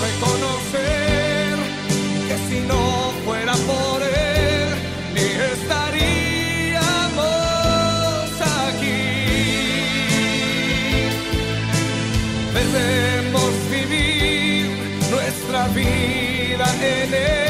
reconocer que si no fuera por él, ni estaríamos aquí. Debemos vivir nuestra vida en él.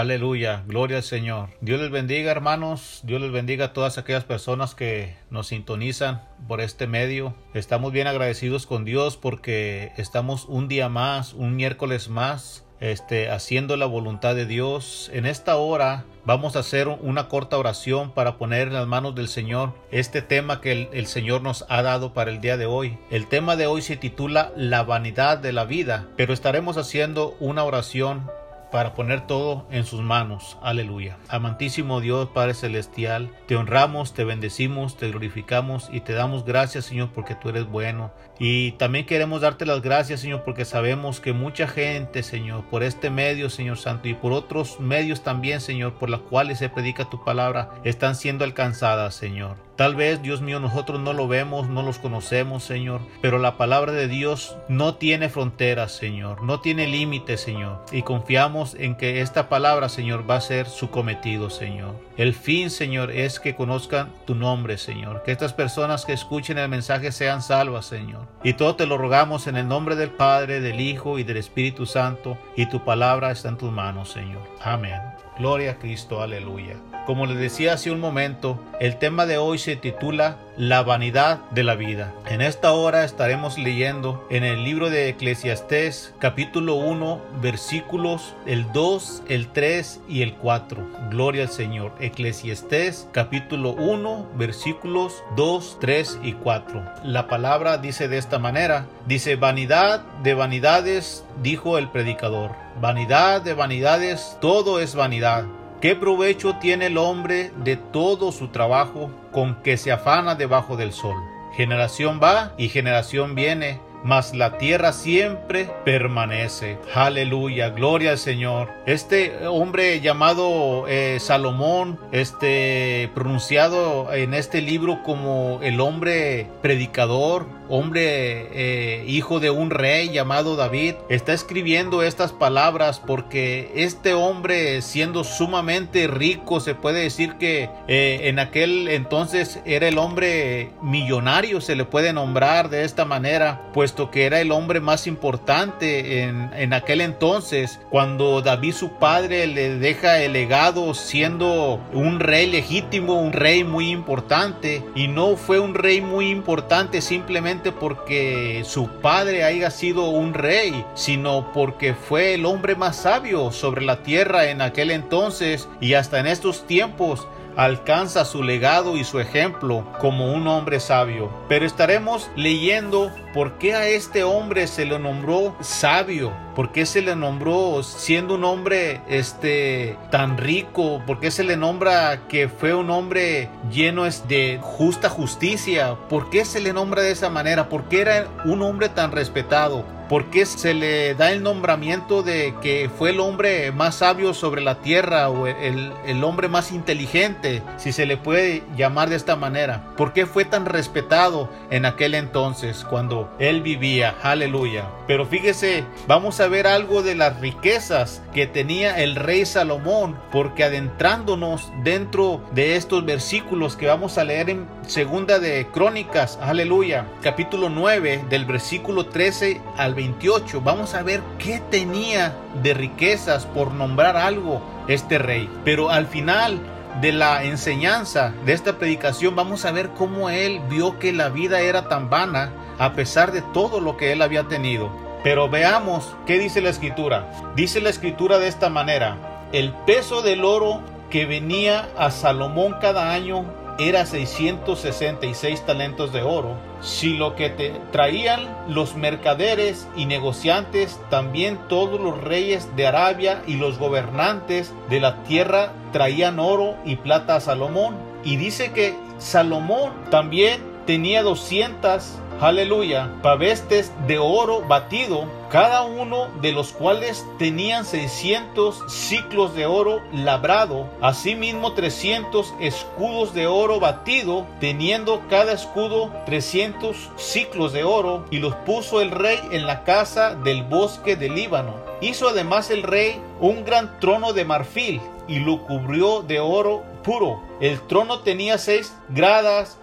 Aleluya, gloria al Señor. Dios les bendiga hermanos, Dios les bendiga a todas aquellas personas que nos sintonizan por este medio. Estamos bien agradecidos con Dios porque estamos un día más, un miércoles más, este, haciendo la voluntad de Dios. En esta hora vamos a hacer una corta oración para poner en las manos del Señor este tema que el, el Señor nos ha dado para el día de hoy. El tema de hoy se titula La vanidad de la vida, pero estaremos haciendo una oración para poner todo en sus manos. Aleluya. Amantísimo Dios Padre Celestial, te honramos, te bendecimos, te glorificamos y te damos gracias Señor porque tú eres bueno. Y también queremos darte las gracias Señor porque sabemos que mucha gente Señor por este medio Señor Santo y por otros medios también Señor por los cuales se predica tu palabra están siendo alcanzadas Señor. Tal vez, Dios mío, nosotros no lo vemos, no los conocemos, Señor, pero la palabra de Dios no tiene fronteras, Señor, no tiene límites, Señor, y confiamos en que esta palabra, Señor, va a ser su cometido, Señor. El fin, Señor, es que conozcan tu nombre, Señor, que estas personas que escuchen el mensaje sean salvas, Señor. Y todo te lo rogamos en el nombre del Padre, del Hijo y del Espíritu Santo, y tu palabra está en tus manos, Señor. Amén. Gloria a Cristo, aleluya. Como les decía hace un momento, el tema de hoy se titula la vanidad de la vida. En esta hora estaremos leyendo en el libro de Eclesiastés capítulo 1 versículos el 2, el 3 y el 4. Gloria al Señor. Eclesiastés capítulo 1 versículos 2, 3 y 4. La palabra dice de esta manera, dice vanidad de vanidades, dijo el predicador. Vanidad de vanidades, todo es vanidad. ¿Qué provecho tiene el hombre de todo su trabajo con que se afana debajo del sol? Generación va y generación viene, mas la tierra siempre permanece. Aleluya, gloria al Señor. Este hombre llamado eh, Salomón, este pronunciado en este libro como el hombre predicador, hombre eh, hijo de un rey llamado David, está escribiendo estas palabras porque este hombre siendo sumamente rico, se puede decir que eh, en aquel entonces era el hombre millonario, se le puede nombrar de esta manera, que era el hombre más importante en, en aquel entonces, cuando David su padre le deja el legado siendo un rey legítimo, un rey muy importante, y no fue un rey muy importante simplemente porque su padre haya sido un rey, sino porque fue el hombre más sabio sobre la tierra en aquel entonces y hasta en estos tiempos alcanza su legado y su ejemplo como un hombre sabio. Pero estaremos leyendo por qué a este hombre se le nombró sabio, por qué se le nombró siendo un hombre este tan rico, por qué se le nombra que fue un hombre lleno de justa justicia, por qué se le nombra de esa manera, por qué era un hombre tan respetado. ¿Por qué se le da el nombramiento de que fue el hombre más sabio sobre la tierra o el, el, hombre más inteligente, si se le puede llamar de esta manera? ¿Por qué fue tan respetado en aquel entonces cuando él vivía? Aleluya. Pero fíjese, vamos a ver algo de las riquezas que tenía el rey Salomón, porque adentrándonos dentro de estos versículos que vamos a leer en segunda de Crónicas, aleluya, capítulo 9 del versículo 13 al 28, vamos a ver qué tenía de riquezas por nombrar algo este rey. Pero al final de la enseñanza de esta predicación vamos a ver cómo él vio que la vida era tan vana a pesar de todo lo que él había tenido. Pero veamos qué dice la escritura. Dice la escritura de esta manera, el peso del oro que venía a Salomón cada año era 666 talentos de oro. Si lo que te traían los mercaderes y negociantes, también todos los reyes de Arabia y los gobernantes de la tierra traían oro y plata a Salomón. Y dice que Salomón también tenía 200 aleluya, pavestes de oro batido, cada uno de los cuales tenían 600 ciclos de oro labrado, asimismo 300 escudos de oro batido, teniendo cada escudo 300 ciclos de oro, y los puso el rey en la casa del bosque del Líbano. Hizo además el rey un gran trono de marfil y lo cubrió de oro puro. El trono tenía seis gradas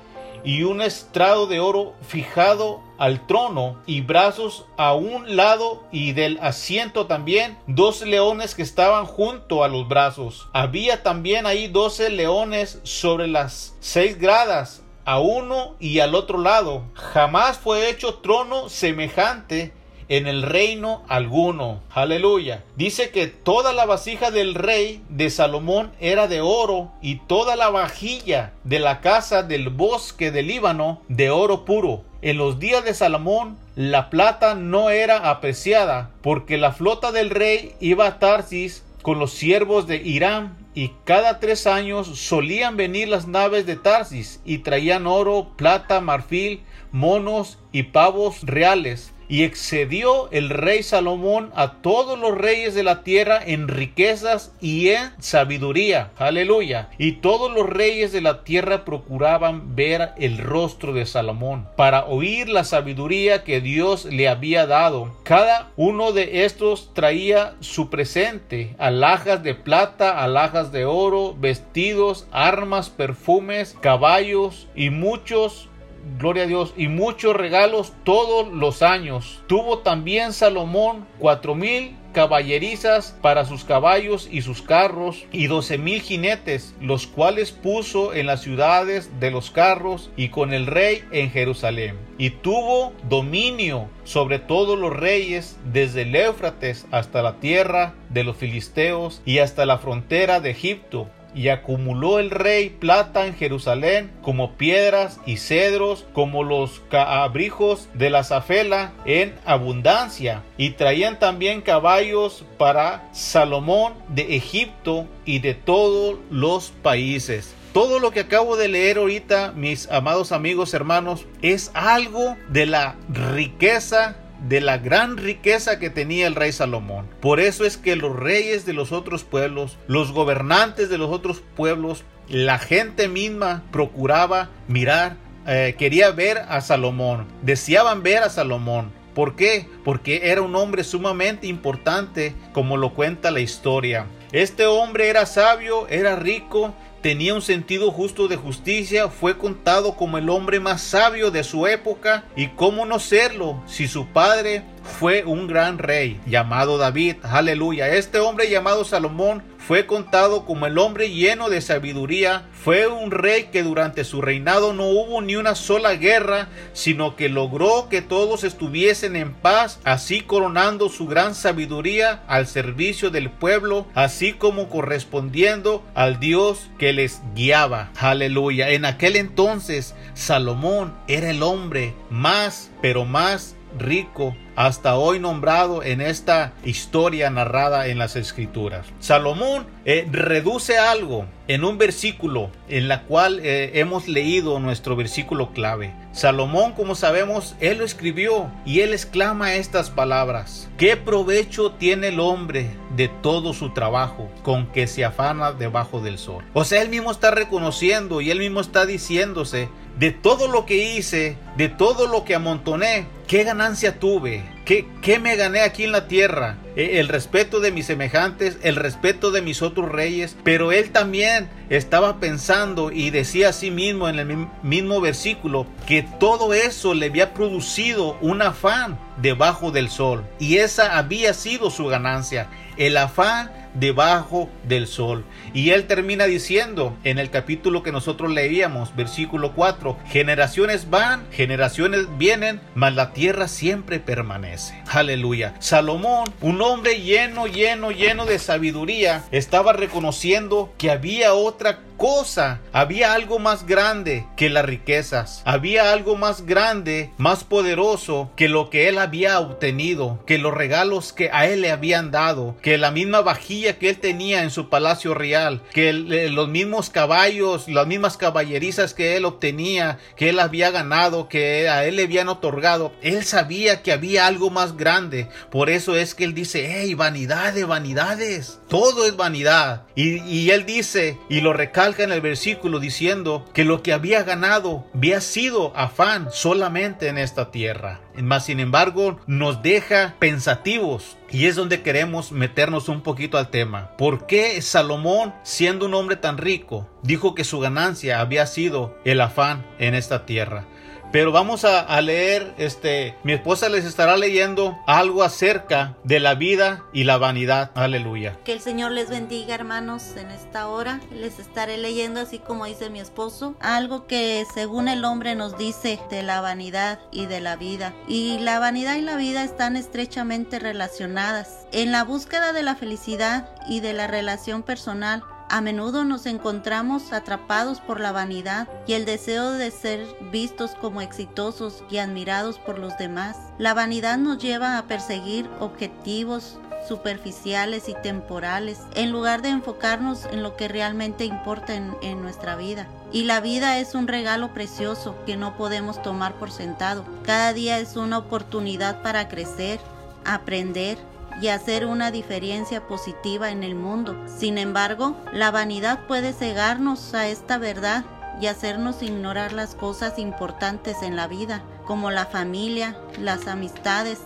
y un estrado de oro fijado al trono y brazos a un lado y del asiento también dos leones que estaban junto a los brazos. Había también ahí doce leones sobre las seis gradas a uno y al otro lado. Jamás fue hecho trono semejante en el reino alguno. Aleluya. Dice que toda la vasija del rey de Salomón era de oro y toda la vajilla de la casa del bosque del Líbano de oro puro. En los días de Salomón la plata no era apreciada porque la flota del rey iba a Tarsis con los siervos de Irán y cada tres años solían venir las naves de Tarsis y traían oro, plata, marfil, monos y pavos reales y excedió el rey Salomón a todos los reyes de la tierra en riquezas y en sabiduría. Aleluya. Y todos los reyes de la tierra procuraban ver el rostro de Salomón para oír la sabiduría que Dios le había dado. Cada uno de estos traía su presente, alhajas de plata, alhajas de oro, vestidos, armas, perfumes, caballos y muchos gloria a Dios, y muchos regalos todos los años. Tuvo también Salomón cuatro mil caballerizas para sus caballos y sus carros, y doce mil jinetes, los cuales puso en las ciudades de los carros y con el rey en Jerusalén. Y tuvo dominio sobre todos los reyes, desde el Éufrates hasta la tierra de los filisteos y hasta la frontera de Egipto y acumuló el rey plata en Jerusalén como piedras y cedros como los cabrijos de la zafela en abundancia y traían también caballos para Salomón de Egipto y de todos los países. Todo lo que acabo de leer ahorita, mis amados amigos hermanos, es algo de la riqueza de la gran riqueza que tenía el rey Salomón. Por eso es que los reyes de los otros pueblos, los gobernantes de los otros pueblos, la gente misma procuraba mirar, eh, quería ver a Salomón, deseaban ver a Salomón. ¿Por qué? Porque era un hombre sumamente importante, como lo cuenta la historia. Este hombre era sabio, era rico, tenía un sentido justo de justicia, fue contado como el hombre más sabio de su época y cómo no serlo si su padre fue un gran rey llamado David, aleluya. Este hombre llamado Salomón fue contado como el hombre lleno de sabiduría. Fue un rey que durante su reinado no hubo ni una sola guerra, sino que logró que todos estuviesen en paz, así coronando su gran sabiduría al servicio del pueblo, así como correspondiendo al Dios que les guiaba. Aleluya. En aquel entonces Salomón era el hombre más, pero más rico hasta hoy nombrado en esta historia narrada en las escrituras. Salomón eh, reduce algo en un versículo en la cual eh, hemos leído nuestro versículo clave. Salomón, como sabemos, él lo escribió y él exclama estas palabras. ¿Qué provecho tiene el hombre de todo su trabajo con que se afana debajo del sol? O sea, él mismo está reconociendo y él mismo está diciéndose de todo lo que hice, de todo lo que amontoné, ¿qué ganancia tuve? ¿Qué, ¿Qué, me gané aquí en la tierra? E, el respeto de mis semejantes, el respeto de mis otros reyes, pero él también estaba pensando y decía a sí mismo en el mismo versículo que todo eso le había producido un afán debajo del sol y esa había sido su ganancia, el afán debajo del sol. Y él termina diciendo en el capítulo que nosotros leíamos, versículo 4, generaciones van, generaciones vienen, mas la tierra siempre permanece. Aleluya. Salomón, un hombre lleno, lleno, lleno de sabiduría, estaba reconociendo que había otra cosa, había algo más grande que las riquezas, había algo más grande, más poderoso que lo que él había obtenido, que los regalos que a él le habían dado, que la misma vajilla que él tenía en su palacio real, que eh, los mismos caballos, las mismas caballerizas que él obtenía, que él había ganado, que a él le habían otorgado, él sabía que había algo más grande, por eso es que él dice, hey, vanidad de vanidades, todo es vanidad, y, él dice, y lo recalca, en el versículo diciendo que lo que había ganado había sido afán solamente en esta tierra. Mas sin embargo nos deja pensativos y es donde queremos meternos un poquito al tema. ¿Por qué Salomón, siendo un hombre tan rico, dijo que su ganancia había sido el afán en esta tierra? Pero vamos a, leer, este, mi esposa les estará leyendo algo acerca de la vida y la vanidad. Aleluya. Que el Señor les bendiga, hermanos, en esta hora. Les estaré leyendo, así como dice mi esposo, algo que según el hombre nos dice de la vanidad y de la vida. Y la vanidad y la vida están estrechamente relacionadas. En la búsqueda de la felicidad y de la relación personal, a menudo nos encontramos atrapados por la vanidad y el deseo de ser vistos como exitosos y admirados por los demás. La vanidad nos lleva a perseguir objetivos superficiales y temporales en lugar de enfocarnos en lo que realmente importa en, nuestra vida. Y la vida es un regalo precioso que no podemos tomar por sentado. Cada día es una oportunidad para crecer, aprender y hacer una diferencia positiva en el mundo. Sin embargo, la vanidad puede cegarnos a esta verdad y hacernos ignorar las cosas importantes en la vida, como la familia, las amistades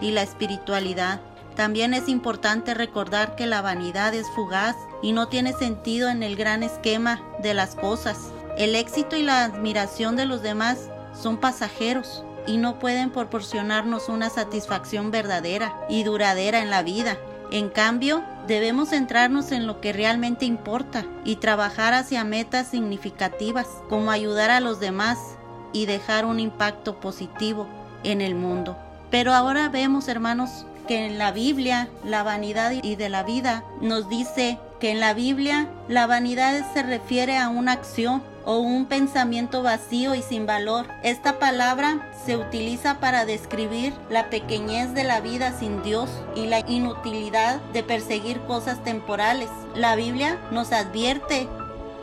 y la espiritualidad. También es importante recordar que la vanidad es fugaz y no tiene sentido en el gran esquema de las cosas. El éxito y la admiración de los demás son pasajeros y no pueden proporcionarnos una satisfacción verdadera y duradera en la vida. En cambio, debemos centrarnos en lo que realmente importa y trabajar hacia metas significativas como ayudar a los demás y dejar un impacto positivo en el mundo. Pero ahora vemos, hermanos, que en la Biblia la vanidad y de la vida nos dice que en la Biblia la vanidad se refiere a una acción o un pensamiento vacío y sin valor. Esta palabra se utiliza para describir la pequeñez de la vida sin Dios y la inutilidad de perseguir cosas temporales. La Biblia nos advierte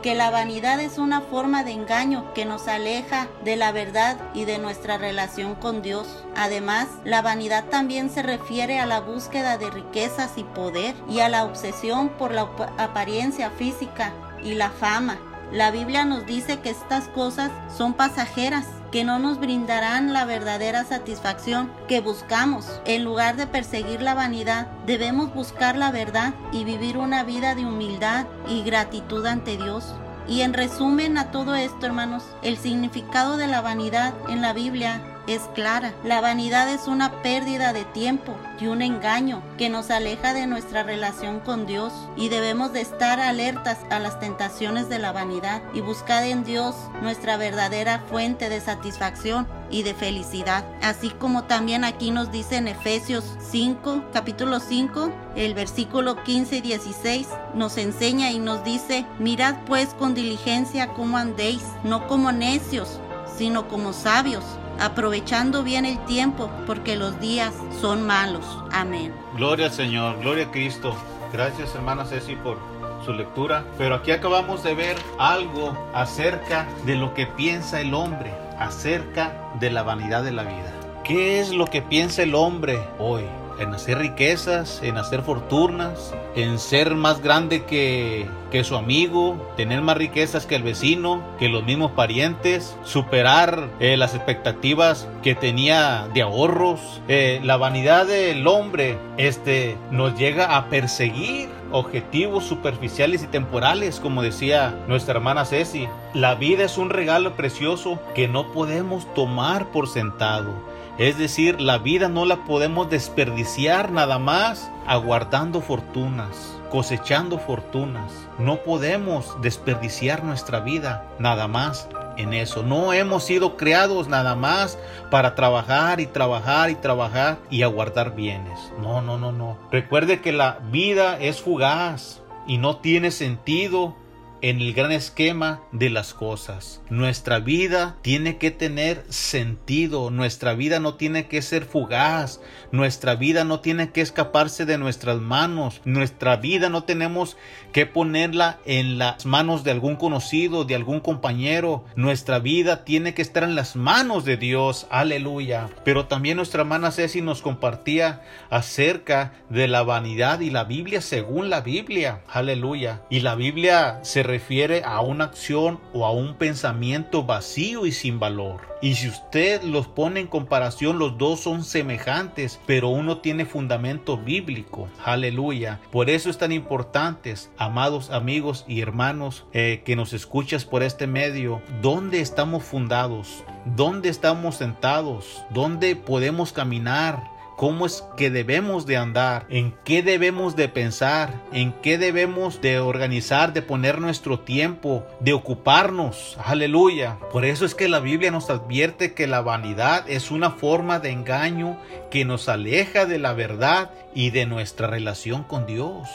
que la vanidad es una forma de engaño que nos aleja de la verdad y de nuestra relación con Dios. Además, la vanidad también se refiere a la búsqueda de riquezas y poder y a la obsesión por la apariencia física y la fama. La Biblia nos dice que estas cosas son pasajeras, que no nos brindarán la verdadera satisfacción que buscamos. En lugar de perseguir la vanidad, debemos buscar la verdad y vivir una vida de humildad y gratitud ante Dios. Y en resumen a todo esto, hermanos, el significado de la vanidad en la Biblia es clara. La vanidad es una pérdida de tiempo y un engaño que nos aleja de nuestra relación con Dios y debemos de estar alertas a las tentaciones de la vanidad y buscar en Dios nuestra verdadera fuente de satisfacción y de felicidad. Así como también aquí nos dice en Efesios 5, capítulo 5, el versículo 15 y 16, nos enseña y nos dice, mirad pues con diligencia cómo andéis, no como necios, sino como sabios aprovechando bien el tiempo, porque los días son malos. Amén. Gloria al Señor, gloria a Cristo. Gracias hermana Ceci por su lectura. Pero aquí acabamos de ver algo acerca de lo que piensa el hombre, acerca de la vanidad de la vida. ¿Qué es lo que piensa el hombre hoy? En hacer riquezas, en hacer fortunas, en ser más grande que, que su amigo, tener más riquezas que el vecino, que los mismos parientes, superar eh, las expectativas que tenía de ahorros. Eh, la vanidad del hombre este, nos llega a perseguir objetivos superficiales y temporales, como decía nuestra hermana Ceci. La vida es un regalo precioso que no podemos tomar por sentado. Es decir, la vida no la podemos desperdiciar nada más aguardando fortunas, cosechando fortunas. No podemos desperdiciar nuestra vida nada más en eso. No hemos sido creados nada más para trabajar y trabajar y trabajar y aguardar bienes. No, no, no, no. Recuerde que la vida es fugaz y no tiene sentido en el gran esquema de las cosas. Nuestra vida tiene que tener sentido, nuestra vida no tiene que ser fugaz, nuestra vida no tiene que escaparse de nuestras manos, nuestra vida no tenemos que ponerla en las manos de algún conocido, de algún compañero, nuestra vida tiene que estar en las manos de Dios, aleluya. Pero también nuestra hermana Ceci nos compartía acerca de la vanidad y la Biblia según la Biblia, aleluya. Y la Biblia se refiere a una acción o a un pensamiento vacío y sin valor. Y si usted los pone en comparación, los dos son semejantes, pero uno tiene fundamento bíblico. Aleluya. Por eso es tan importante, amados amigos y hermanos eh, que nos escuchas por este medio, ¿dónde estamos fundados? ¿Dónde estamos sentados? ¿Dónde podemos caminar? Cómo es que debemos de andar, en qué debemos de pensar, en qué debemos de organizar, de poner nuestro tiempo, de ocuparnos. Aleluya. Por eso es que la Biblia nos advierte que la vanidad es una forma de engaño que nos aleja de la verdad y de nuestra relación con Dios.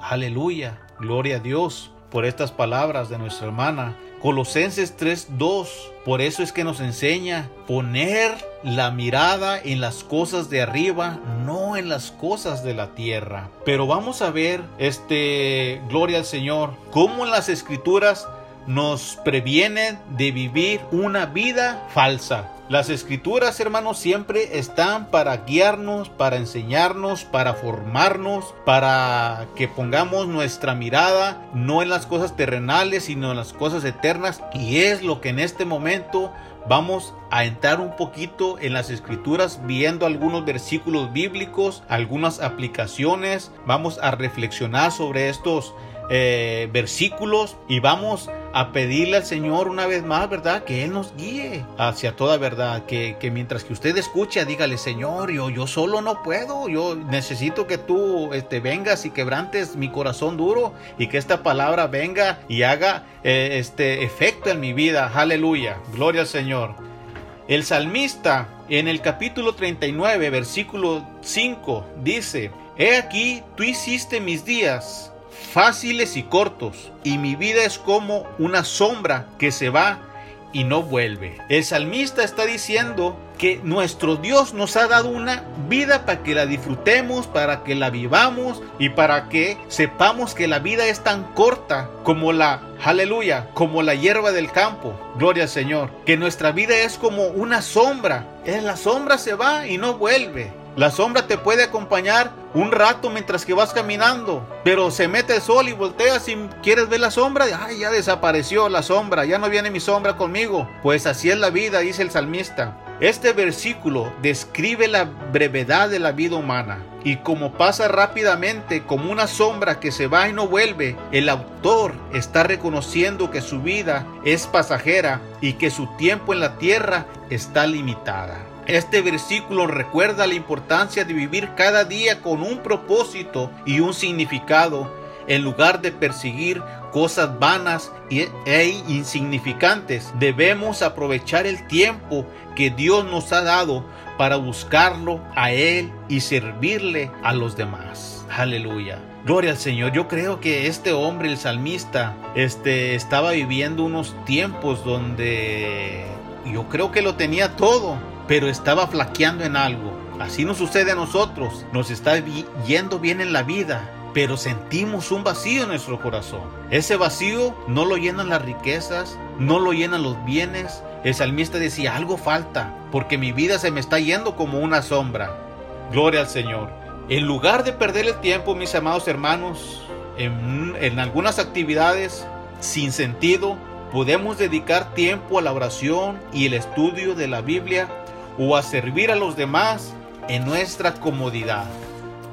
Aleluya. Gloria a Dios por estas palabras de nuestra hermana. Colosenses 3:2. Por eso es que nos enseña poner la mirada en las cosas de arriba, no en las cosas de la tierra. Pero vamos a ver este gloria al Señor, cómo en las escrituras nos previenen de vivir una vida falsa. Las escrituras, hermanos, siempre están para guiarnos, para enseñarnos, para formarnos, para que pongamos nuestra mirada no en las cosas terrenales, sino en las cosas eternas. Y es lo que en este momento vamos a entrar un poquito en las escrituras viendo algunos versículos bíblicos, algunas aplicaciones. Vamos a reflexionar sobre estos eh, versículos y vamos a pedirle al Señor una vez más, ¿verdad? Que Él nos guíe hacia toda verdad. Que, mientras que usted escucha, dígale, Señor, yo, yo solo no puedo. Yo necesito que tú este, vengas y quebrantes mi corazón duro y que esta palabra venga y haga eh, este efecto en mi vida. Aleluya. Gloria al Señor. El salmista en el capítulo 39, versículo 5, dice, He aquí, tú hiciste mis días fáciles y cortos, y mi vida es como una sombra que se va y no vuelve. El salmista está diciendo que nuestro Dios nos ha dado una vida para que la disfrutemos, para que la vivamos y para que sepamos que la vida es tan corta como la, aleluya, como la hierba del campo. Gloria al Señor. Que nuestra vida es como una sombra. La sombra se va y no vuelve. La sombra te puede acompañar un rato mientras que vas caminando, pero se mete el sol y volteas y quieres ver la sombra, ay, ya desapareció la sombra, ya no viene mi sombra conmigo. Pues así es la vida, dice el salmista. Este versículo describe la brevedad de la vida humana y como pasa rápidamente como una sombra que se va y no vuelve, el autor está reconociendo que su vida es pasajera y que su tiempo en la tierra está limitada. Este versículo recuerda la importancia de vivir cada día con un propósito y un significado en lugar de perseguir cosas vanas e insignificantes. Debemos aprovechar el tiempo que Dios nos ha dado para buscarlo a Él y servirle a los demás. Aleluya. Gloria al Señor. Yo creo que este hombre, el salmista, este, estaba viviendo unos tiempos donde yo creo que lo tenía todo pero estaba flaqueando en algo. Así nos sucede a nosotros. Nos está yendo bien en la vida, pero sentimos un vacío en nuestro corazón. Ese vacío no lo llenan las riquezas, no lo llenan los bienes. El salmista decía, algo falta, porque mi vida se me está yendo como una sombra. Gloria al Señor. En lugar de perder el tiempo, mis amados hermanos, en, en algunas actividades sin sentido, podemos dedicar tiempo a la oración y el estudio de la Biblia o a servir a los demás en nuestra comodidad.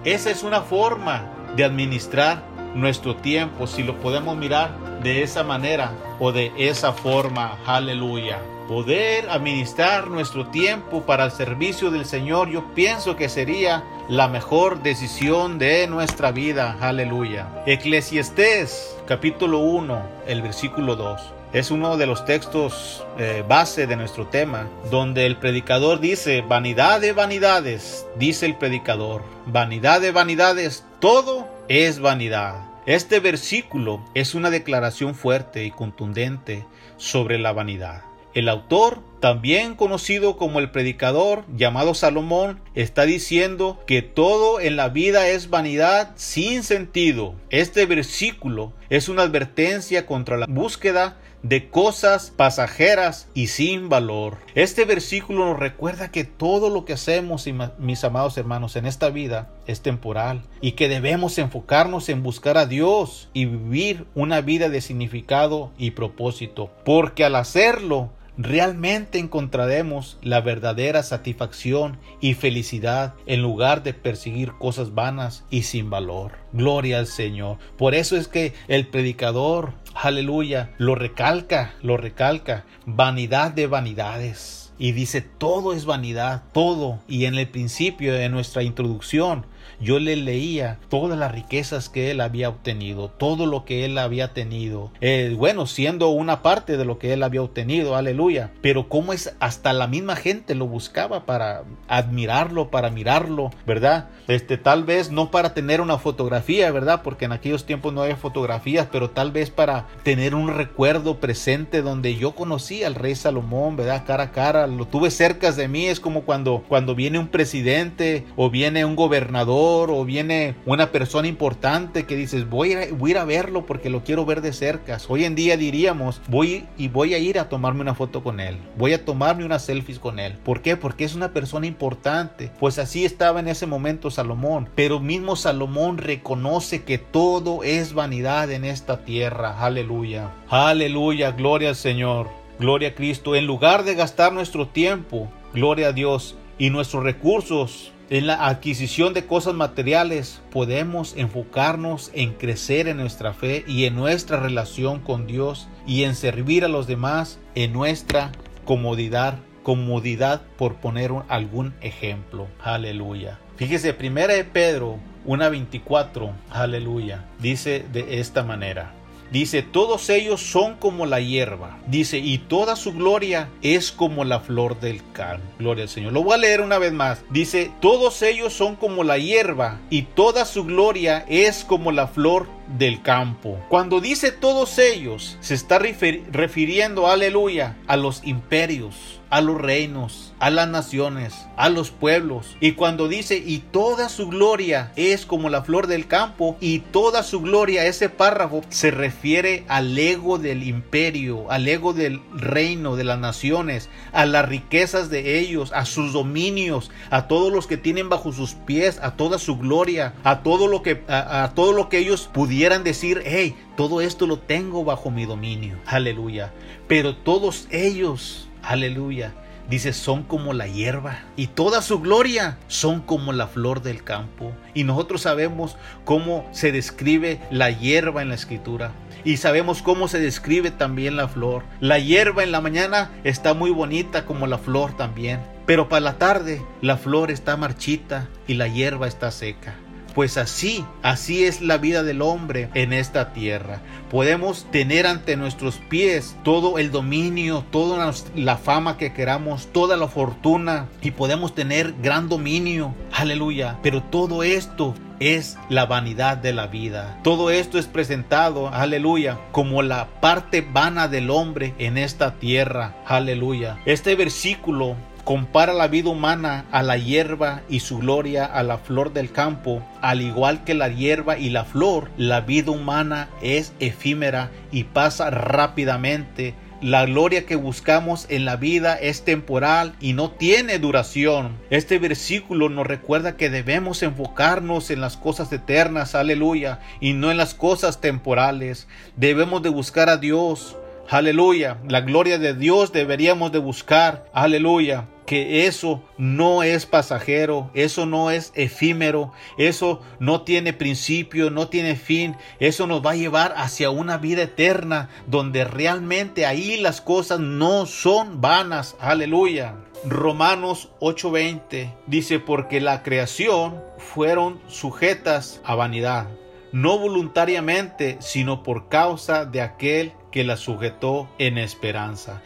Esa es una forma de administrar nuestro tiempo, si lo podemos mirar de esa manera o de esa forma. Aleluya. Poder administrar nuestro tiempo para el servicio del Señor, yo pienso que sería la mejor decisión de nuestra vida. Aleluya. Eclesiastés capítulo 1, el versículo 2. Es uno de los textos eh, base de nuestro tema, donde el predicador dice, vanidad de vanidades, dice el predicador, vanidad de vanidades, todo es vanidad. Este versículo es una declaración fuerte y contundente sobre la vanidad. El autor, también conocido como el predicador, llamado Salomón, está diciendo que todo en la vida es vanidad sin sentido. Este versículo es una advertencia contra la búsqueda de cosas pasajeras y sin valor. Este versículo nos recuerda que todo lo que hacemos, mis amados hermanos, en esta vida es temporal y que debemos enfocarnos en buscar a Dios y vivir una vida de significado y propósito, porque al hacerlo realmente encontraremos la verdadera satisfacción y felicidad en lugar de perseguir cosas vanas y sin valor. Gloria al Señor. Por eso es que el predicador, aleluya, lo recalca, lo recalca. Vanidad de vanidades. Y dice, todo es vanidad, todo. Y en el principio de nuestra introducción, yo le leía todas las riquezas que él había obtenido, todo lo que él había tenido. Eh, bueno, siendo una parte de lo que él había obtenido, aleluya. Pero cómo es, hasta la misma gente lo buscaba para admirarlo, para mirarlo, ¿verdad? Este, tal vez no para tener una fotografía, ¿verdad? Porque en aquellos tiempos no había fotografías, pero tal vez para tener un recuerdo presente donde yo conocí al rey Salomón, ¿verdad? Cara a cara, lo tuve cerca de mí, es como cuando, cuando viene un presidente o viene un gobernador o viene una persona importante que dices, voy a, ir a verlo porque lo quiero ver de cerca. Hoy en día diríamos, voy y voy a ir a tomarme una foto con él. Voy a tomarme una selfies con él. ¿Por qué? Porque es una persona importante. Pues así estaba en ese momento Salomón. Pero mismo Salomón reconoce que todo es vanidad en esta tierra. Aleluya. Aleluya. Gloria al Señor. Gloria a Cristo. En lugar de gastar nuestro tiempo, gloria a Dios, y nuestros recursos en la adquisición de cosas materiales podemos enfocarnos en crecer en nuestra fe y en nuestra relación con Dios y en servir a los demás en nuestra comodidad, comodidad por poner algún ejemplo. Aleluya. Fíjese, primera de Pedro 1.24, aleluya, dice de esta manera. Dice, todos ellos son como la hierba. Dice, y toda su gloria es como la flor del campo. Gloria al Señor. Lo voy a leer una vez más. Dice, todos ellos son como la hierba y toda su gloria es como la flor del campo. Cuando dice todos ellos, se está refiriendo, aleluya, a los imperios, a los reinos, a las naciones, a los pueblos. Y cuando dice, y toda su gloria es como la flor del campo, y toda su gloria, ese párrafo se refiere al ego del imperio, al ego del reino, de las naciones, a las riquezas de ellos, a sus dominios, a todos los que tienen bajo sus pies, a toda su gloria, a todo lo que, a, todo lo que ellos pudieran decir, hey, todo esto lo tengo bajo mi dominio. Aleluya. Pero todos ellos aleluya, dice, son como la hierba y toda su gloria son como la flor del campo. Y nosotros sabemos cómo se describe la hierba en la escritura. Y sabemos cómo se describe también la flor. La hierba en la mañana está muy bonita como la flor también. Pero para la tarde la flor está marchita y la hierba está seca. Pues así, así es la vida del hombre en esta tierra. Podemos tener ante nuestros pies todo el dominio, toda la fama que queramos, toda la fortuna y podemos tener gran dominio. Aleluya. Pero todo esto es la vanidad de la vida. Todo esto es presentado, aleluya, como la parte vana del hombre en esta tierra. Aleluya. Este versículo compara la vida humana a la hierba y su gloria a la flor del campo. Al igual que la hierba y la flor, la vida humana es efímera y pasa rápidamente. La gloria que buscamos en la vida es temporal y no tiene duración. Este versículo nos recuerda que debemos enfocarnos en las cosas eternas, aleluya, y no en las cosas temporales. Debemos de buscar a Dios, Aleluya. La gloria de Dios deberíamos de buscar. Aleluya. Que eso no es pasajero, eso no es efímero, eso no tiene principio, no tiene fin, eso nos va a llevar hacia una vida eterna donde realmente ahí las cosas no son vanas. Aleluya. Romanos 8:20 dice, porque la creación fueron sujetas a vanidad, no voluntariamente, sino por causa de aquel que la sujetó en esperanza.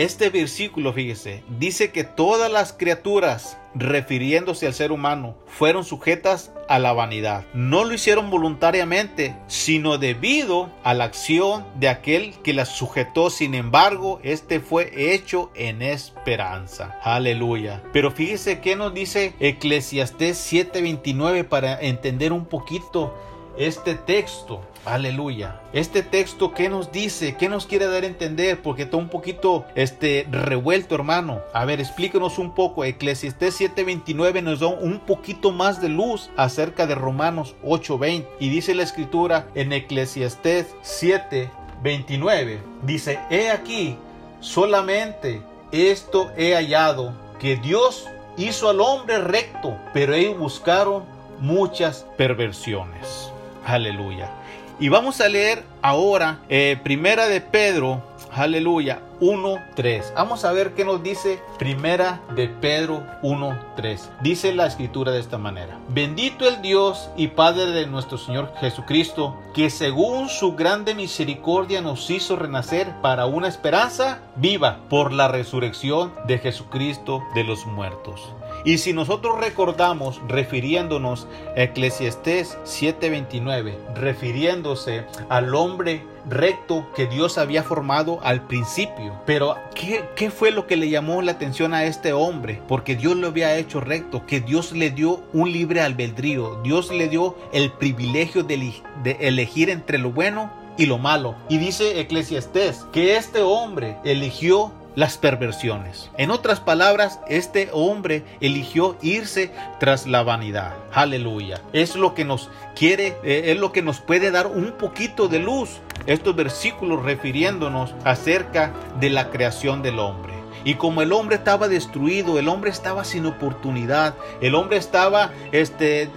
Este versículo, fíjese, dice que todas las criaturas, refiriéndose al ser humano, fueron sujetas a la vanidad. No lo hicieron voluntariamente, sino debido a la acción de aquel que las sujetó. Sin embargo, este fue hecho en esperanza. Aleluya. Pero fíjese que nos dice Eclesiastés 7:29 para entender un poquito este texto. Aleluya. Este texto, ¿qué nos dice? ¿Qué nos quiere dar a entender? Porque está un poquito este, revuelto, hermano. A ver, explíquenos un poco. Eclesiastés 7:29 nos da un poquito más de luz acerca de Romanos 8:20. Y dice la escritura en Eclesiastés 7:29. Dice, he aquí, solamente esto he hallado, que Dios hizo al hombre recto, pero ellos buscaron muchas perversiones. Aleluya. Y vamos a leer ahora eh, Primera de Pedro, aleluya, 1.3. Vamos a ver qué nos dice Primera de Pedro 1.3. Dice la escritura de esta manera. Bendito el Dios y Padre de nuestro Señor Jesucristo, que según su grande misericordia nos hizo renacer para una esperanza viva por la resurrección de Jesucristo de los muertos y si nosotros recordamos, refiriéndonos a Eclesiastés 7:29, refiriéndose al hombre recto que Dios había formado al principio. Pero, ¿qué, ¿qué, fue lo que le llamó la atención a este hombre? Porque Dios lo había hecho recto, que Dios le dio un libre albedrío, Dios le dio el privilegio de, de elegir entre lo bueno y lo malo. Y dice Eclesiastés que este hombre eligió las perversiones. En otras palabras, este hombre eligió irse tras la vanidad. Aleluya. Es lo que nos quiere, eh, es lo que nos puede dar un poquito de luz. Estos versículos refiriéndonos acerca de la creación del hombre. Y como el hombre estaba destruido, el hombre estaba sin oportunidad, el hombre estaba este,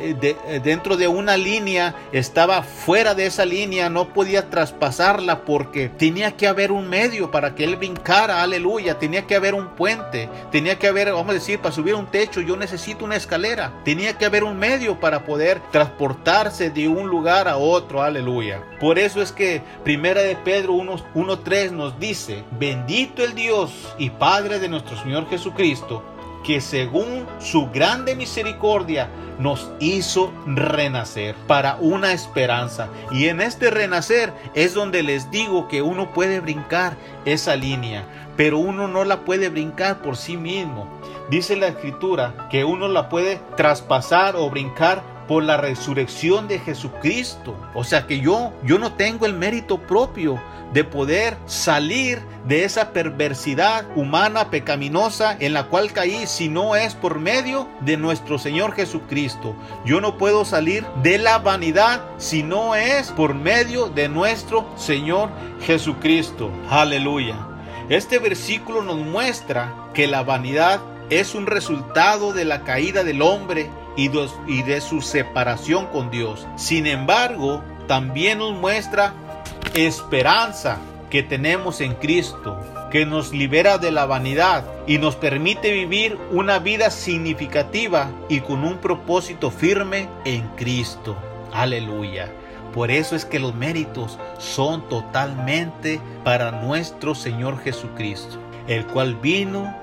dentro de una línea, estaba fuera de esa línea, no podía traspasarla porque tenía que haber un medio para que él brincara, aleluya, tenía que haber un puente, tenía que haber, vamos a decir, para subir un techo yo necesito una escalera, tenía que haber un medio para poder transportarse de un lugar a otro, aleluya. Por eso es que Primera de Pedro 1.3 nos dice, bendito el Dios y Padre de nuestro Señor Jesucristo, que según su grande misericordia nos hizo renacer para una esperanza. Y en este renacer es donde les digo que uno puede brincar esa línea, pero uno no la puede brincar por sí mismo. Dice la escritura que uno la puede traspasar o brincar por la resurrección de Jesucristo. O sea que yo, yo no tengo el mérito propio de poder salir de esa perversidad humana pecaminosa en la cual caí si no es por medio de nuestro Señor Jesucristo. Yo no puedo salir de la vanidad si no es por medio de nuestro Señor Jesucristo. Aleluya. Este versículo nos muestra que la vanidad es un resultado de la caída del hombre y de, su separación con Dios. Sin embargo, también nos muestra esperanza que tenemos en Cristo, que nos libera de la vanidad y nos permite vivir una vida significativa y con un propósito firme en Cristo. Aleluya. Por eso es que los méritos son totalmente para nuestro Señor Jesucristo, el cual vino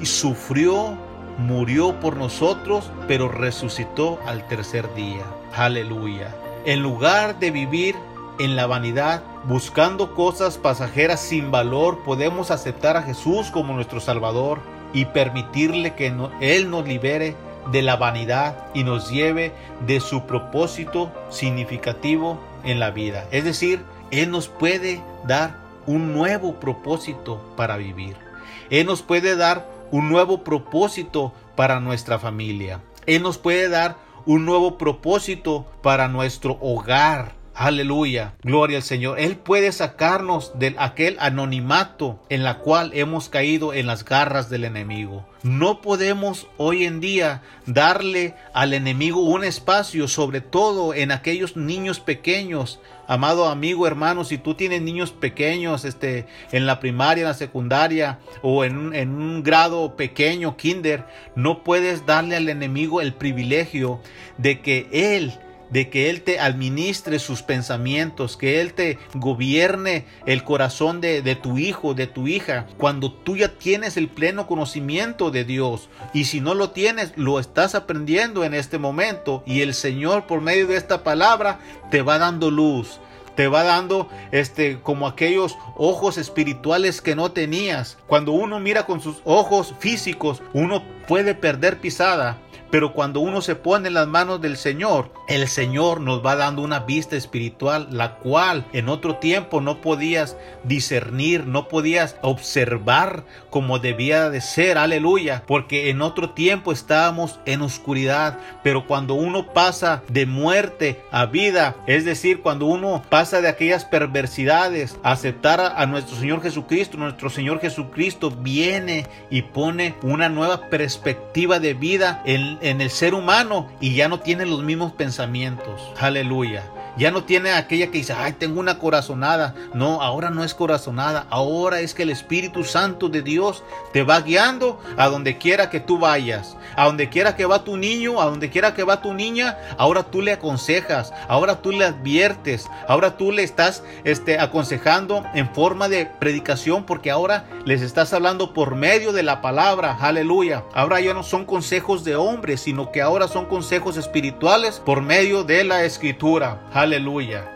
y sufrió, murió por nosotros, pero resucitó al tercer día. Aleluya. En lugar de vivir en la vanidad, buscando cosas pasajeras sin valor, podemos aceptar a Jesús como nuestro Salvador y permitirle que Él nos libere de la vanidad y nos lleve de su propósito significativo en la vida. Es decir, Él nos puede dar un nuevo propósito para vivir. Él nos puede dar un nuevo propósito para nuestra familia. Él nos puede dar un nuevo propósito para nuestro hogar. Aleluya, gloria al Señor. Él puede sacarnos de aquel anonimato en la cual hemos caído en las garras del enemigo. No podemos hoy en día darle al enemigo un espacio, sobre todo en aquellos niños pequeños. Amado amigo, hermano, si tú tienes niños pequeños este, en la primaria, en la secundaria o en, en un grado pequeño, kinder, no puedes darle al enemigo el privilegio de que él de que Él te administre sus pensamientos, que Él te gobierne el corazón de, de, tu hijo, de tu hija, cuando tú ya tienes el pleno conocimiento de Dios. Y si no lo tienes, lo estás aprendiendo en este momento y el Señor por medio de esta palabra te va dando luz. Te va dando este como aquellos ojos espirituales que no tenías. Cuando uno mira con sus ojos físicos, uno puede perder pisada, pero cuando uno se pone en las manos del Señor, el Señor nos va dando una vista espiritual, la cual en otro tiempo no podías discernir, no podías observar como debía de ser, aleluya, porque en otro tiempo estábamos en oscuridad, pero cuando uno pasa de muerte a vida, es decir, cuando uno pasa de aquellas perversidades aceptar a, nuestro Señor Jesucristo, nuestro Señor Jesucristo viene y pone una nueva perspectiva de vida en en, el ser humano y ya no tiene los mismos pensamientos. Aleluya. Ya no tiene aquella que dice, ay, tengo una corazonada. No, ahora no es corazonada. Ahora es que el Espíritu Santo de Dios te va guiando a donde quiera que tú vayas. A donde quiera que va tu niño, a donde quiera que va tu niña, ahora tú le aconsejas, ahora tú le adviertes, ahora tú le estás este, aconsejando en forma de predicación porque ahora les estás hablando por medio de la palabra. Aleluya. Ahora ya no son consejos de hombres, sino que ahora son consejos espirituales por medio de la escritura. Aleluya.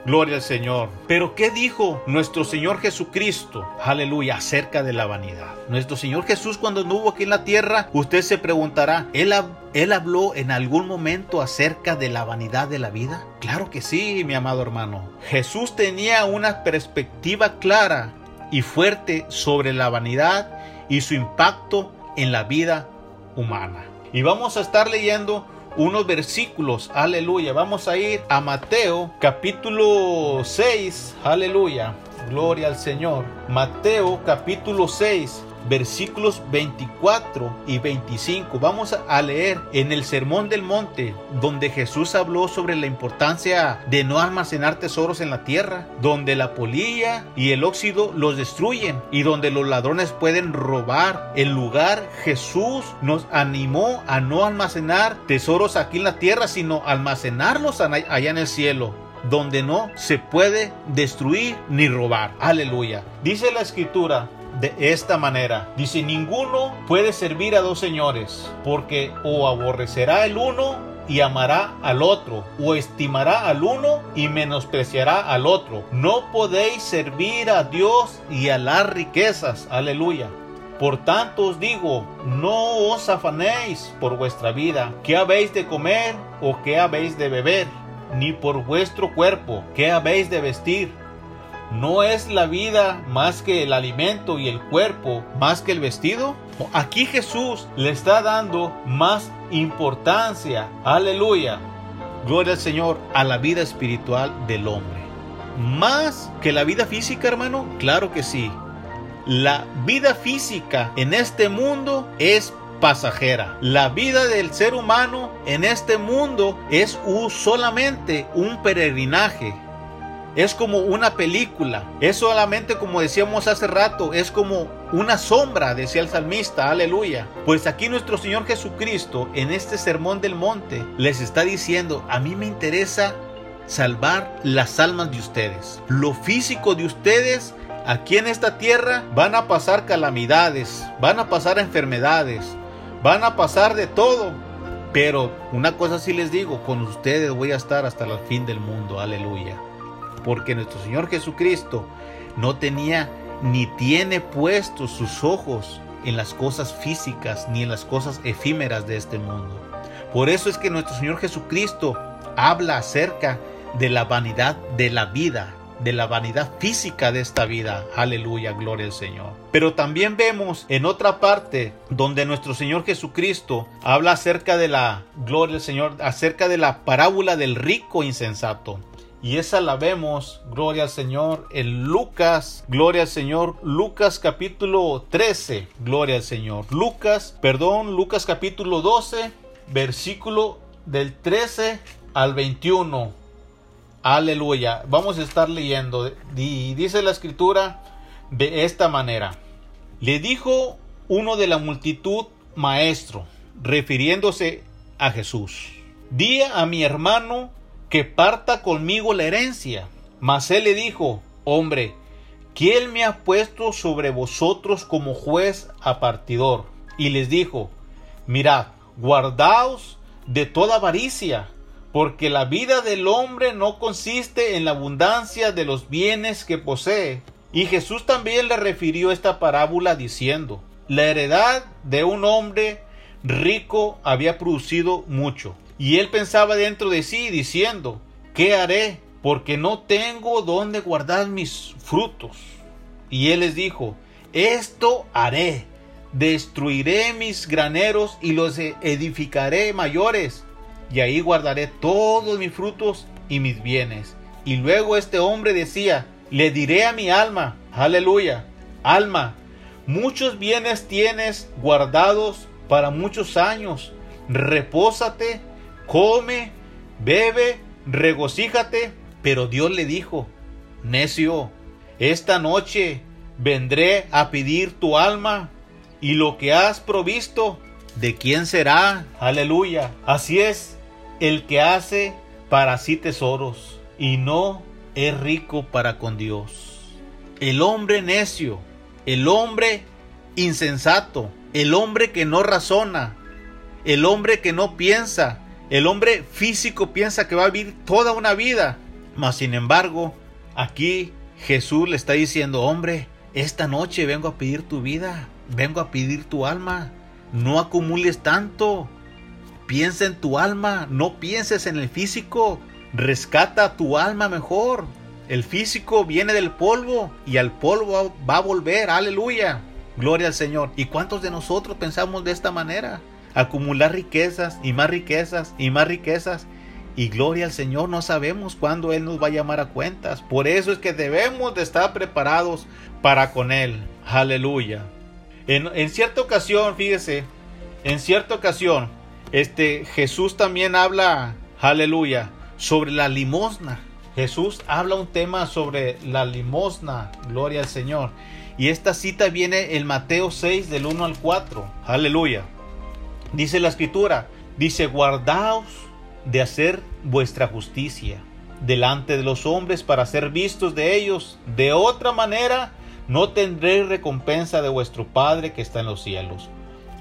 Gloria al Señor. Pero ¿qué dijo nuestro Señor Jesucristo? Aleluya. Acerca de la vanidad. Nuestro Señor Jesús cuando anduvo aquí en la tierra, usted se preguntará, ¿Él, ¿Él habló en algún momento acerca de la vanidad de la vida? Claro que sí, mi amado hermano. Jesús tenía una perspectiva clara y fuerte sobre la vanidad y su impacto en la vida humana. Y vamos a estar leyendo unos versículos, aleluya. Vamos a ir a Mateo capítulo 6, aleluya. Gloria al Señor. Mateo capítulo 6, versículos 24 y 25. Vamos a leer en el Sermón del Monte, donde Jesús habló sobre la importancia de no almacenar tesoros en la tierra, donde la polilla y el óxido los destruyen y donde los ladrones pueden robar. En lugar, Jesús nos animó a no almacenar tesoros aquí en la tierra, sino almacenarlos allá en el cielo donde no se puede destruir ni robar. Aleluya. Dice la escritura, de esta manera. Dice, ninguno puede servir a dos señores, porque o aborrecerá el uno y amará al otro, o estimará al uno y menospreciará al otro. No podéis servir a Dios y a las riquezas. Aleluya. Por tanto os digo, no os afanéis por vuestra vida, qué habéis de comer o qué habéis de beber, ni por vuestro cuerpo, qué habéis de vestir. ¿No es la vida más que el alimento y el cuerpo más que el vestido? Aquí Jesús le está dando más importancia, aleluya, gloria al Señor, a la vida espiritual del hombre. Más que la vida física, hermano, claro que sí. La vida física en este mundo es pasajera. La vida del ser humano en este mundo es solamente un peregrinaje es como una película. Es solamente como decíamos hace rato, es como una sombra, decía el salmista, aleluya. Pues aquí nuestro Señor Jesucristo en este sermón del monte les está diciendo, a mí me interesa salvar las almas de ustedes. Lo físico de ustedes aquí en esta tierra van a pasar calamidades, van a pasar enfermedades, van a pasar de todo. Pero una cosa sí les digo, con ustedes voy a estar hasta el fin del mundo, aleluya porque nuestro Señor Jesucristo no tenía ni tiene puestos sus ojos en las cosas físicas ni en las cosas efímeras de este mundo. Por eso es que nuestro Señor Jesucristo habla acerca de la vanidad de la vida, de la vanidad física de esta vida. Aleluya, gloria al Señor. Pero también vemos en otra parte donde nuestro Señor Jesucristo habla acerca de la gloria al Señor, acerca de la parábola del rico insensato. Y esa la vemos, gloria al Señor, en Lucas, gloria al Señor, Lucas capítulo 13, gloria al Señor. Lucas, perdón, Lucas capítulo 12, versículo del 13 al 21. Aleluya. Vamos a estar leyendo. Y dice la escritura de esta manera. Le dijo uno de la multitud, maestro, refiriéndose a Jesús. Di a mi hermano que parta conmigo la herencia. Mas él le dijo, hombre, ¿quién me ha puesto sobre vosotros como juez apartidor? Y les dijo, mirad, guardaos de toda avaricia, porque la vida del hombre no consiste en la abundancia de los bienes que posee. Y Jesús también le refirió esta parábola diciendo, la heredad de un hombre rico había producido mucho. Y él pensaba dentro de sí diciendo, ¿qué haré? Porque no tengo dónde guardar mis frutos. Y él les dijo, esto haré, destruiré mis graneros y los edificaré mayores, y ahí guardaré todos mis frutos y mis bienes. Y luego este hombre decía, le diré a mi alma, aleluya, alma, muchos bienes tienes guardados para muchos años, repósate come, bebe, regocíjate. Pero Dios le dijo, necio, esta noche vendré a pedir tu alma y lo que has provisto, ¿de quién será? Aleluya. Así es el que hace para sí tesoros y no es rico para con Dios. El hombre necio, el hombre insensato, el hombre que no razona, el hombre que no piensa, el hombre físico piensa que va a vivir toda una vida, mas sin embargo, aquí Jesús le está diciendo, hombre, esta noche vengo a pedir tu vida, vengo a pedir tu alma, no acumules tanto, piensa en tu alma, no pienses en el físico, rescata tu alma mejor. El físico viene del polvo y al polvo va a volver, aleluya. Gloria al Señor. ¿Y cuántos de nosotros pensamos de esta manera? Acumular riquezas y más riquezas y más riquezas. Y gloria al Señor, no sabemos cuándo Él nos va a llamar a cuentas. Por eso es que debemos de estar preparados para con Él. Aleluya. En, en cierta ocasión, fíjese, en cierta ocasión, este Jesús también habla, aleluya, sobre la limosna. Jesús habla un tema sobre la limosna, gloria al Señor. Y esta cita viene en Mateo 6 del 1 al 4. Aleluya. Dice la escritura, dice, guardaos de hacer vuestra justicia delante de los hombres para ser vistos de ellos. De otra manera, no tendréis recompensa de vuestro Padre que está en los cielos.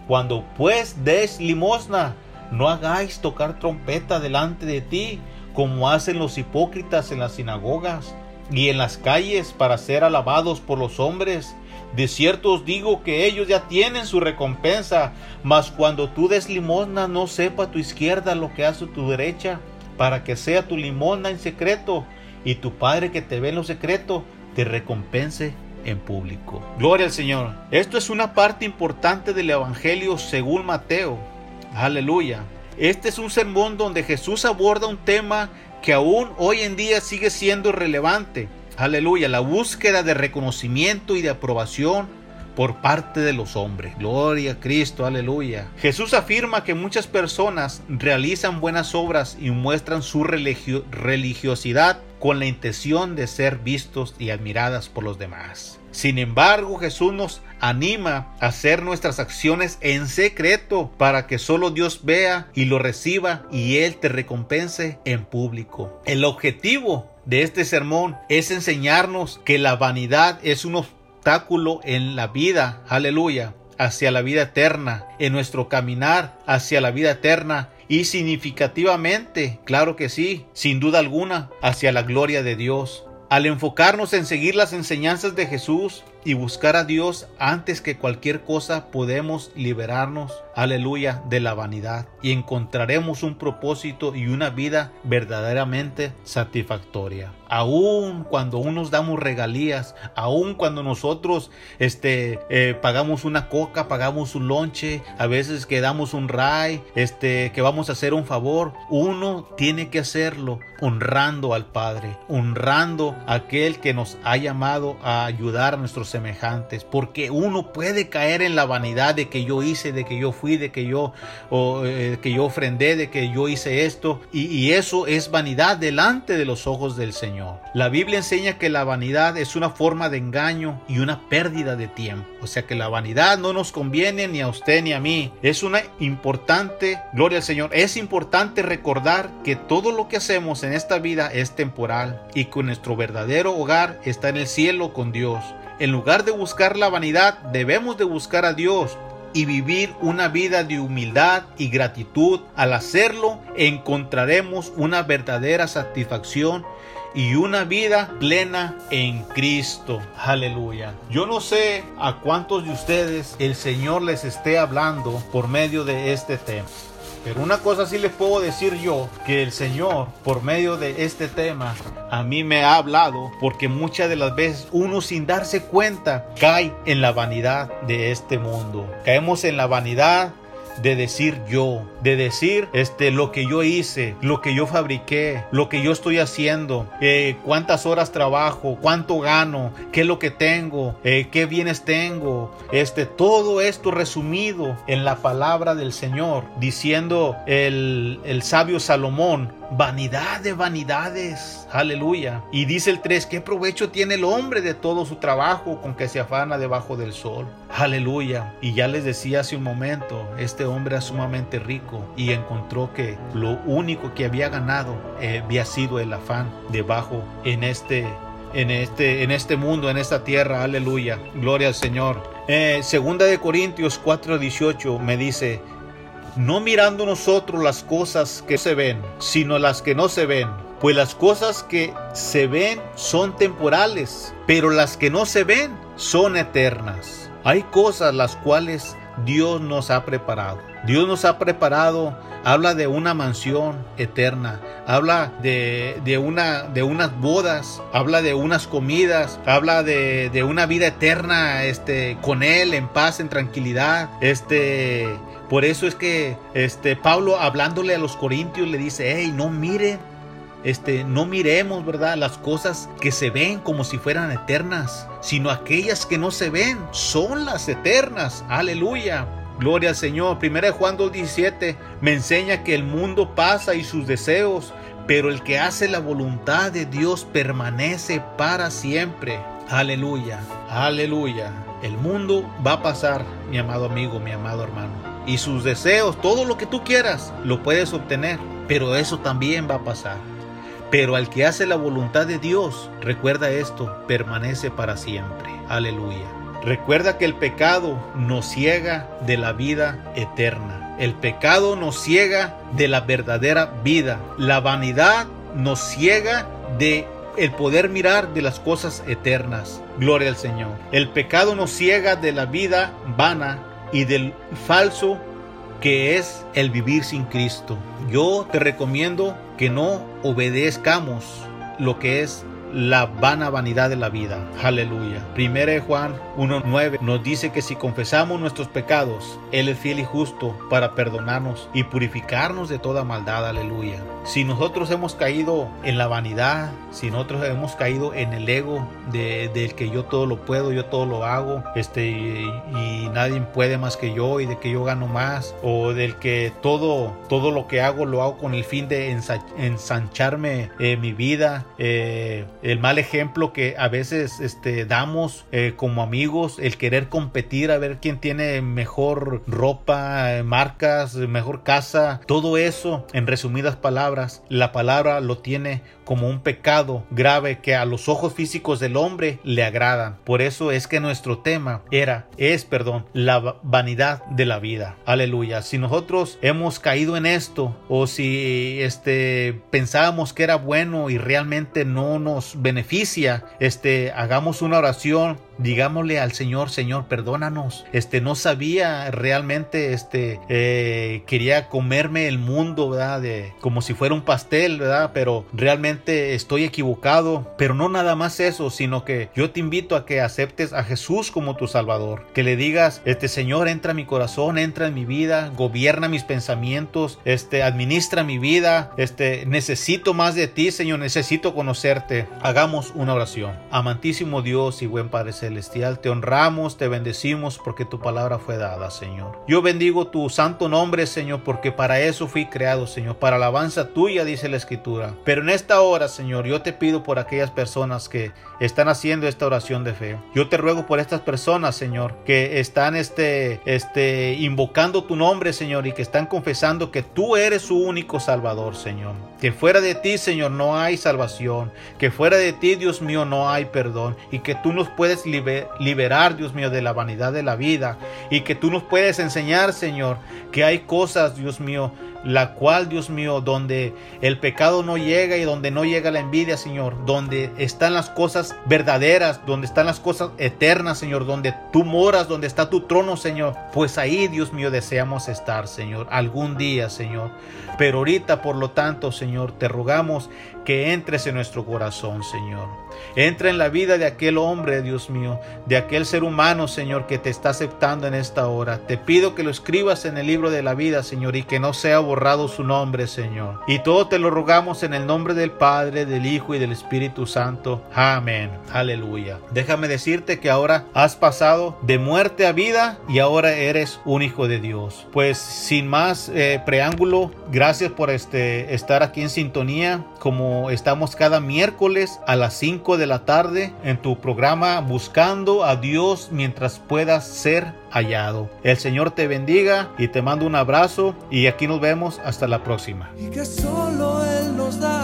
Cuando pues des limosna, no hagáis tocar trompeta delante de ti, como hacen los hipócritas en las sinagogas y en las calles para ser alabados por los hombres. De cierto os digo que ellos ya tienen su recompensa, mas cuando tú des limosna no sepa tu izquierda lo que hace tu derecha, para que sea tu limosna en secreto, y tu Padre que te ve en lo secreto te recompense en público. Gloria al Señor. Esto es una parte importante del Evangelio según Mateo. Aleluya. Este es un sermón donde Jesús aborda un tema que aún hoy en día sigue siendo relevante. Aleluya, la búsqueda de reconocimiento y de aprobación por parte de los hombres. Gloria a Cristo, aleluya. Jesús afirma que muchas personas realizan buenas obras y muestran su religiosidad con la intención de ser vistos y admiradas por los demás. Sin embargo, Jesús nos anima a hacer nuestras acciones en secreto para que solo Dios vea y lo reciba y Él te recompense en público. El objetivo de este sermón es enseñarnos que la vanidad es un obstáculo en la vida, aleluya, hacia la vida eterna, en nuestro caminar hacia la vida eterna y significativamente, claro que sí, sin duda alguna, hacia la gloria de Dios. Al enfocarnos en seguir las enseñanzas de Jesús y buscar a Dios antes que cualquier cosa, podemos liberarnos, aleluya, de la vanidad y encontraremos un propósito y una vida verdaderamente satisfactoria. Aún cuando unos damos regalías, aún cuando nosotros este, eh, pagamos una coca, pagamos un lonche, a veces que damos un ray, este, que vamos a hacer un favor, uno tiene que hacerlo honrando al Padre, honrando a aquel que nos ha llamado a ayudar a nuestros semejantes, porque uno puede caer en la vanidad de que yo hice, de que yo fui, de que yo, eh, que yo ofrendé, de que yo hice esto, y, y eso es vanidad delante de los ojos del Señor. La Biblia enseña que la vanidad es una forma de engaño y una pérdida de tiempo, o sea que la vanidad no nos conviene ni a usted ni a mí. Es una importante, gloria al Señor, es importante recordar que todo lo que hacemos en esta vida es temporal y que nuestro verdadero hogar está en el cielo con Dios. En lugar de buscar la vanidad, debemos de buscar a Dios y vivir una vida de humildad y gratitud. Al hacerlo, encontraremos una verdadera satisfacción y una vida plena en Cristo. Aleluya. Yo no sé a cuántos de ustedes el Señor les esté hablando por medio de este tema. Una cosa sí les puedo decir yo, que el Señor, por medio de este tema, a mí me ha hablado, porque muchas de las veces uno sin darse cuenta cae en la vanidad de este mundo. Caemos en la vanidad de decir yo, de decir este, lo que yo hice, lo que yo fabriqué, lo que yo estoy haciendo, eh, cuántas horas trabajo, cuánto gano, qué es lo que tengo, eh, qué bienes tengo, este, todo esto resumido en la palabra del Señor, diciendo el, el sabio Salomón, vanidad de vanidades, aleluya. Y dice el 3, ¿qué provecho tiene el hombre de todo su trabajo con que se afana debajo del sol? Aleluya. Y ya les decía hace un momento, este hombre era sumamente rico y encontró que lo único que había ganado eh, había sido el afán debajo en este en este, en este mundo, en esta tierra. Aleluya. Gloria al Señor. Eh, segunda de Corintios 4:18 me dice, no mirando nosotros las cosas que se ven, sino las que no se ven. Pues las cosas que se ven son temporales, pero las que no se ven son eternas. Hay cosas las cuales Dios nos ha preparado. Dios nos ha preparado, habla de una mansión eterna, habla de, de, una, de unas bodas, habla de unas comidas, habla de, de, una vida eterna este, con Él, en paz, en tranquilidad. Este, por eso es que este, Pablo hablándole a los corintios le dice, hey, no miren este, no miremos, ¿verdad? Las cosas que se ven como si fueran eternas, sino aquellas que no se ven son las eternas. Aleluya. Gloria al Señor. Primera de Juan 2.17 me enseña que el mundo pasa y sus deseos, pero el que hace la voluntad de Dios permanece para siempre. Aleluya, aleluya. El mundo va a pasar, mi amado amigo, mi amado hermano. Y sus deseos, todo lo que tú quieras, lo puedes obtener. Pero eso también va a pasar. Pero al que hace la voluntad de Dios, recuerda esto, permanece para siempre. Aleluya. Recuerda que el pecado nos ciega de la vida eterna. El pecado nos ciega de la verdadera vida. La vanidad nos ciega de el poder mirar de las cosas eternas. Gloria al Señor. El pecado nos ciega de la vida vana y del falso que es el vivir sin Cristo. Yo te recomiendo que no obedezcamos lo que es la vana vanidad de la vida. Aleluya. Primera de Juan 1.9 nos dice que si confesamos nuestros pecados, Él es fiel y justo para perdonarnos y purificarnos de toda maldad. Aleluya. Si nosotros hemos caído en la vanidad, si nosotros hemos caído en el ego de, del que yo todo lo puedo, yo todo lo hago, este, y, nadie puede más que yo y de que yo gano más, o del que todo, todo lo que hago lo hago con el fin de ensancharme eh, mi vida, eh, el mal ejemplo que a veces este, damos eh, como amigos, el querer competir a ver quién tiene mejor ropa, eh, marcas, mejor casa, todo eso, en resumidas palabras, la palabra lo tiene como un pecado grave que a los ojos físicos del hombre le agradan. Por eso es que nuestro tema era, es, perdón, la vanidad de la vida. Aleluya. Si nosotros hemos caído en esto o si este pensábamos que era bueno y realmente no nos beneficia, este hagamos una oración digámosle al Señor, Señor, perdónanos. Este, no sabía realmente, este, eh, quería comerme el mundo, ¿verdad? De, como si fuera un pastel, ¿verdad? Pero realmente estoy equivocado. Pero no nada más eso, sino que yo te invito a que aceptes a Jesús como tu Salvador. Que le digas, este Señor, entra en mi corazón, entra en mi vida, gobierna mis pensamientos, este, administra mi vida, este, necesito más de ti, Señor, necesito conocerte. Hagamos una oración. Amantísimo Dios y buen Padre celestial, te honramos, te bendecimos porque tu palabra fue dada, Señor. Yo bendigo tu santo nombre, Señor, porque para eso fui creado, Señor, para alabanza tuya, dice la Escritura. Pero en esta hora, Señor, yo te pido por aquellas personas que están haciendo esta oración de fe. Yo te ruego por estas personas, Señor, que están este, este, invocando tu nombre, Señor, y que están confesando que tú eres su único Salvador, Señor. Que fuera de ti, Señor, no hay salvación. Que fuera de ti, Dios mío, no hay perdón. Y que tú nos puedes liberar, Dios mío, de la vanidad de la vida. Y que tú nos puedes enseñar, Señor, que hay cosas, Dios mío, la cual, Dios mío, donde el pecado no llega y donde no llega la envidia, Señor, donde están las cosas verdaderas, donde están las cosas eternas, Señor, donde tú moras, donde está tu trono, Señor, pues ahí, Dios mío, deseamos estar, Señor, algún día, Señor. Pero ahorita, por lo tanto, Señor, te rogamos que entres en nuestro corazón, Señor. Entra en la vida de aquel hombre, Dios mío, de aquel ser humano, Señor, que te está aceptando en esta hora. Te pido que lo escribas en el libro de la vida, Señor, y que no sea borrado su nombre, Señor. Y todo te lo rogamos en el nombre del Padre, del Hijo y del Espíritu Santo. Amén. Aleluya. Déjame decirte que ahora has pasado de muerte a vida y ahora eres un hijo de Dios. Pues sin más eh, preámbulo, gracias por este, estar aquí en sintonía estamos cada miércoles a las 5 de la tarde en tu programa Buscando a Dios mientras puedas ser hallado. El Señor te bendiga y te mando un abrazo y aquí nos vemos hasta la próxima. Y que solo Él nos da